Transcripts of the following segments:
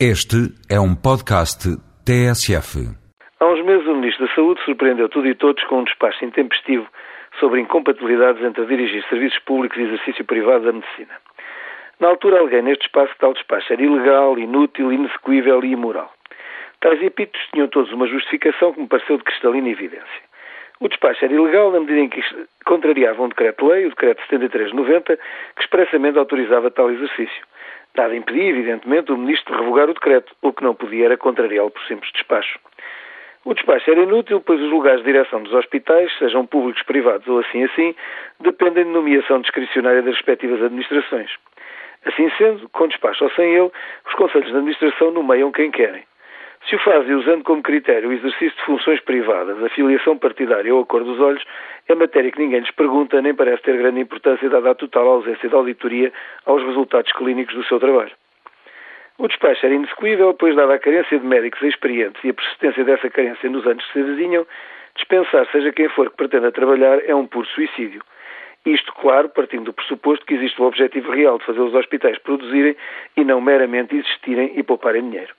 Este é um podcast TSF. Há uns meses o Ministro da Saúde surpreendeu tudo e todos com um despacho intempestivo sobre incompatibilidades entre dirigir serviços públicos e exercício privado da medicina. Na altura aleguei neste espaço que tal despacho era ilegal, inútil, inexecuível e imoral. Tais epítetos tinham todos uma justificação que me pareceu de cristalina evidência. O despacho era ilegal na medida em que contrariava um decreto-lei, o decreto 7390, que expressamente autorizava tal exercício. Nada impedia, evidentemente, o Ministro de revogar o decreto, o que não podia era contrariá-lo por simples despacho. O despacho era inútil, pois os lugares de direção dos hospitais, sejam públicos, privados ou assim assim, dependem de nomeação discricionária das respectivas administrações. Assim sendo, com despacho ou sem ele, os conselhos de administração nomeiam quem querem. Se o fazem usando como critério o exercício de funções privadas, a filiação partidária ou a cor dos olhos, é matéria que ninguém lhes pergunta, nem parece ter grande importância dada a total ausência de auditoria aos resultados clínicos do seu trabalho. O despacho era inexecuível, pois, dada a carência de médicos experientes e a persistência dessa carência nos anos que se avizinham, dispensar seja quem for que pretenda trabalhar é um puro suicídio. Isto, claro, partindo do pressuposto que existe o objetivo real de fazer os hospitais produzirem e não meramente existirem e pouparem dinheiro.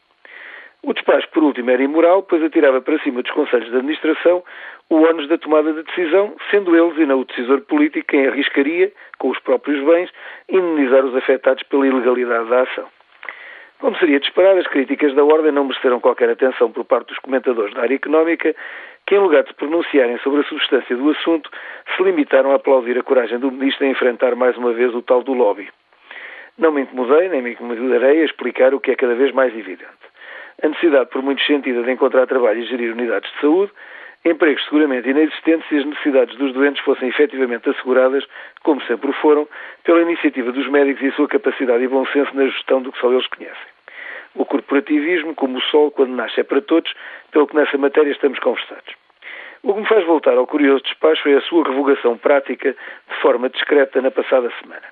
O despacho, por último, era imoral, pois atirava para cima dos conselhos de administração o ónus da tomada de decisão, sendo eles e não o decisor político quem arriscaria, com os próprios bens, indemnizar os afetados pela ilegalidade da ação. Como seria de esperar, as críticas da Ordem não mereceram qualquer atenção por parte dos comentadores da área económica, que, em lugar de se pronunciarem sobre a substância do assunto, se limitaram a aplaudir a coragem do Ministro a enfrentar mais uma vez o tal do lobby. Não me incomodei, nem me incomodarei a explicar o que é cada vez mais evidente a necessidade, por muitos sentidos, de encontrar trabalho e gerir unidades de saúde, empregos seguramente inexistentes se as necessidades dos doentes fossem efetivamente asseguradas, como sempre foram, pela iniciativa dos médicos e a sua capacidade e bom senso na gestão do que só eles conhecem. O corporativismo, como o sol, quando nasce é para todos, pelo que nessa matéria estamos conversados. O que me faz voltar ao curioso despacho é a sua revogação prática de forma discreta na passada semana.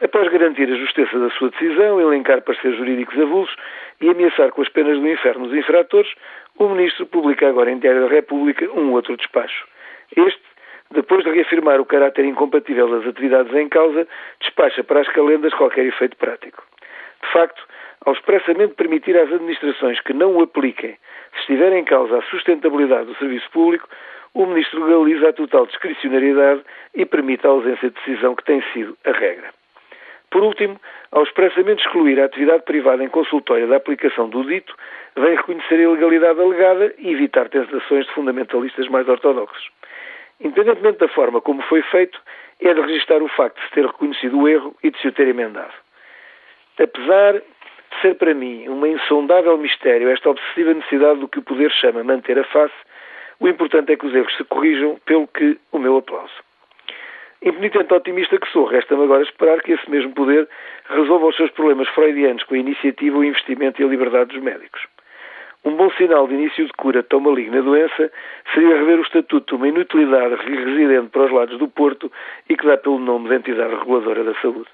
Após garantir a justeza da sua decisão, elencar pareceres jurídicos avulsos e ameaçar com as penas do inferno os infratores, o Ministro publica agora em Diário da República um outro despacho. Este, depois de reafirmar o caráter incompatível das atividades em causa, despacha para as calendas qualquer efeito prático. De facto, ao expressamente permitir às administrações que não o apliquem, se estiver em causa a sustentabilidade do serviço público, o Ministro legaliza a total discricionariedade e permite a ausência de decisão que tem sido a regra. Por último, ao expressamente excluir a atividade privada em consultório da aplicação do dito, vem reconhecer a ilegalidade alegada e evitar tentações de fundamentalistas mais ortodoxos. Independentemente da forma como foi feito, é de registrar o facto de se ter reconhecido o erro e de se o ter emendado. Apesar de ser para mim uma insondável mistério esta obsessiva necessidade do que o poder chama manter a face, o importante é que os erros se corrijam, pelo que o meu aplauso. Impenitente otimista que sou, resta-me agora esperar que esse mesmo poder resolva os seus problemas freudianos com a iniciativa, o investimento e a liberdade dos médicos. Um bom sinal de início de cura tão maligna doença seria rever o estatuto de uma inutilidade residente para os lados do Porto e que dá pelo nome de entidade reguladora da saúde.